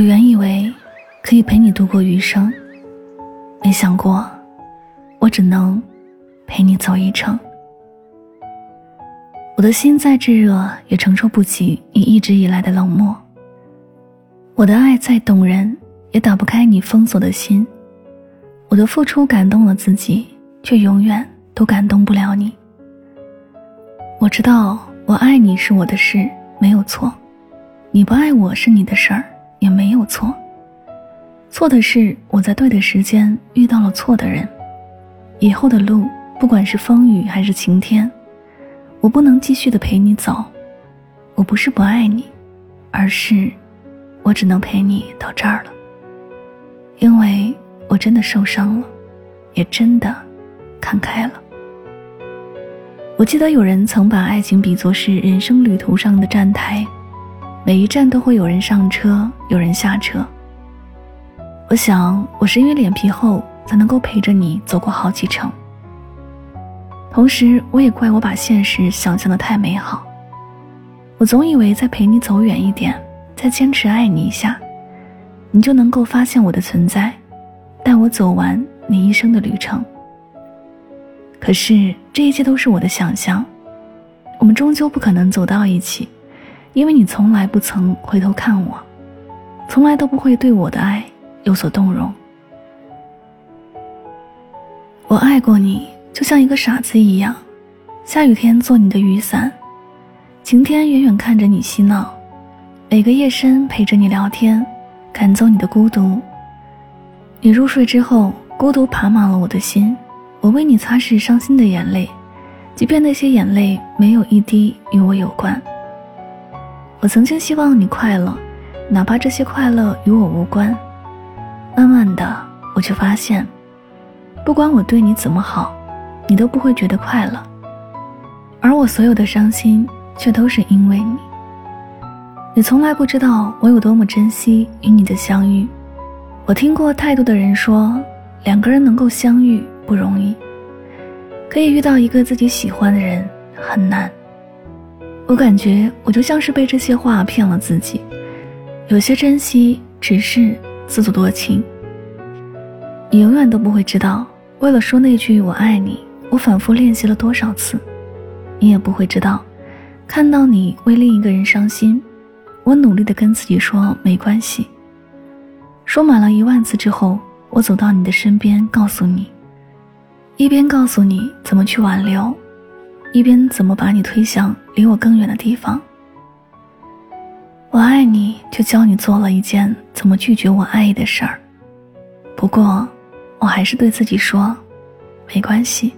我原以为可以陪你度过余生，没想过我只能陪你走一程。我的心再炙热，也承受不起你一直以来的冷漠。我的爱再动人，也打不开你封锁的心。我的付出感动了自己，却永远都感动不了你。我知道我爱你是我的事，没有错；你不爱我是你的事儿，也没有错。错的是我在对的时间遇到了错的人。以后的路，不管是风雨还是晴天。我不能继续的陪你走，我不是不爱你，而是我只能陪你到这儿了。因为我真的受伤了，也真的看开了。我记得有人曾把爱情比作是人生旅途上的站台，每一站都会有人上车，有人下车。我想，我是因为脸皮厚，才能够陪着你走过好几程。同时，我也怪我把现实想象的太美好。我总以为再陪你走远一点，再坚持爱你一下，你就能够发现我的存在，带我走完你一生的旅程。可是这一切都是我的想象，我们终究不可能走到一起，因为你从来不曾回头看我，从来都不会对我的爱有所动容。我爱过你。就像一个傻子一样，下雨天做你的雨伞，晴天远远看着你嬉闹，每个夜深陪着你聊天，赶走你的孤独。你入睡之后，孤独爬满了我的心，我为你擦拭伤心的眼泪，即便那些眼泪没有一滴与我有关。我曾经希望你快乐，哪怕这些快乐与我无关。慢慢的，我却发现，不管我对你怎么好。你都不会觉得快乐，而我所有的伤心却都是因为你。你从来不知道我有多么珍惜与你的相遇。我听过太多的人说，两个人能够相遇不容易，可以遇到一个自己喜欢的人很难。我感觉我就像是被这些话骗了自己，有些珍惜只是自作多情。你永远都不会知道，为了说那句我爱你。我反复练习了多少次，你也不会知道。看到你为另一个人伤心，我努力的跟自己说没关系。说满了一万次之后，我走到你的身边，告诉你，一边告诉你怎么去挽留，一边怎么把你推向离我更远的地方。我爱你，就教你做了一件怎么拒绝我爱意的事儿。不过，我还是对自己说，没关系。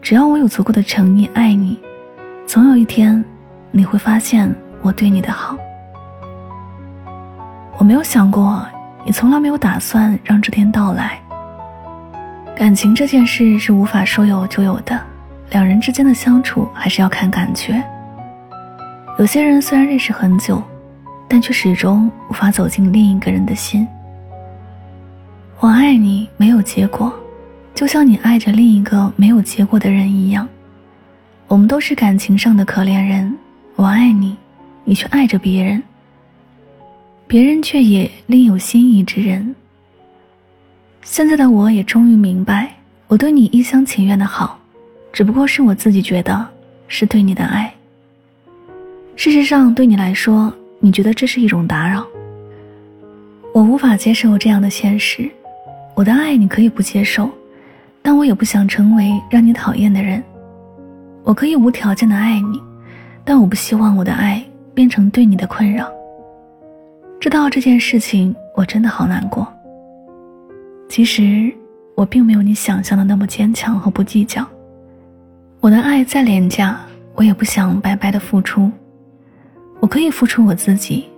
只要我有足够的诚意爱你，总有一天，你会发现我对你的好。我没有想过，你从来没有打算让这天到来。感情这件事是无法说有就有的，两人之间的相处还是要看感觉。有些人虽然认识很久，但却始终无法走进另一个人的心。我爱你，没有结果。就像你爱着另一个没有结果的人一样，我们都是感情上的可怜人。我爱你，你却爱着别人，别人却也另有心仪之人。现在的我也终于明白，我对你一厢情愿的好，只不过是我自己觉得是对你的爱。事实上，对你来说，你觉得这是一种打扰。我无法接受这样的现实，我的爱你可以不接受。但我也不想成为让你讨厌的人。我可以无条件的爱你，但我不希望我的爱变成对你的困扰。知道这件事情，我真的好难过。其实我并没有你想象的那么坚强和不计较。我的爱再廉价，我也不想白白的付出。我可以付出我自己，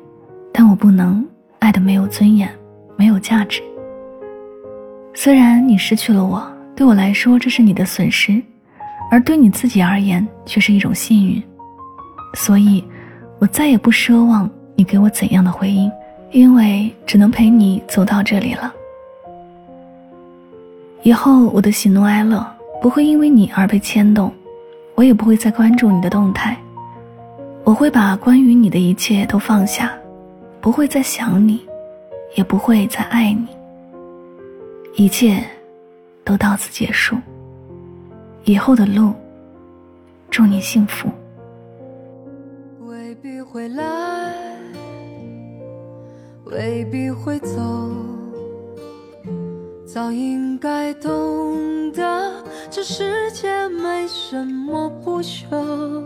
但我不能爱的没有尊严，没有价值。虽然你失去了我。对我来说，这是你的损失，而对你自己而言却是一种幸运。所以，我再也不奢望你给我怎样的回应，因为只能陪你走到这里了。以后我的喜怒哀乐不会因为你而被牵动，我也不会再关注你的动态。我会把关于你的一切都放下，不会再想你，也不会再爱你。一切都到此结束，以后的路，祝你幸福。未必会来，未必会走，早应该懂得，这世界没什么不朽。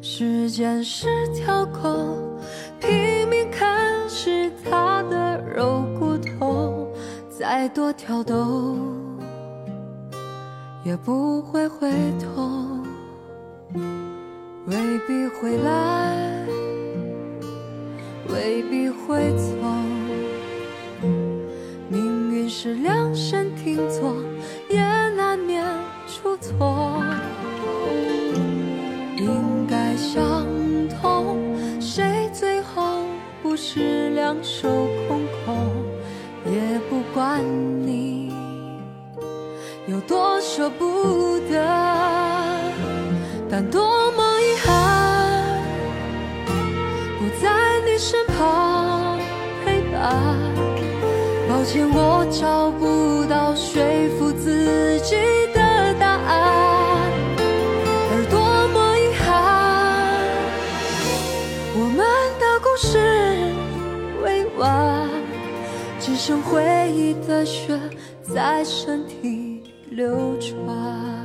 时间是条狗，拼命啃食它的肉骨头，再多挑逗也不会回头。未必会来，未必会走，是量身定做，也难免出错。应该想通，谁最后不是两手空空？也不管你有多舍不得，抱歉我找不到说服自己的答案。而多么遗憾我们的故事未完只剩回忆的血在身体流转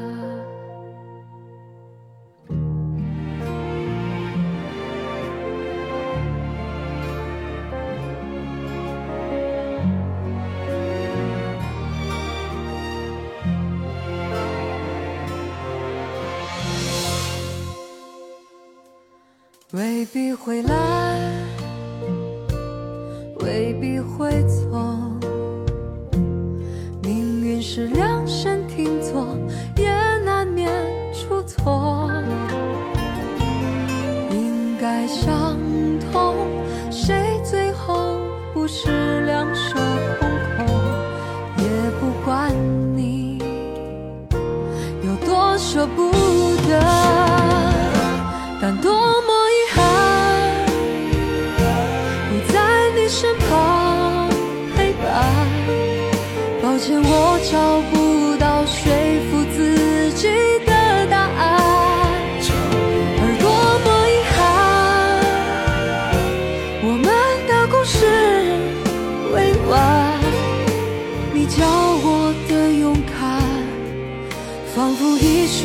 未必会来。未必会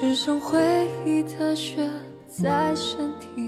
只剩回忆的血在身体。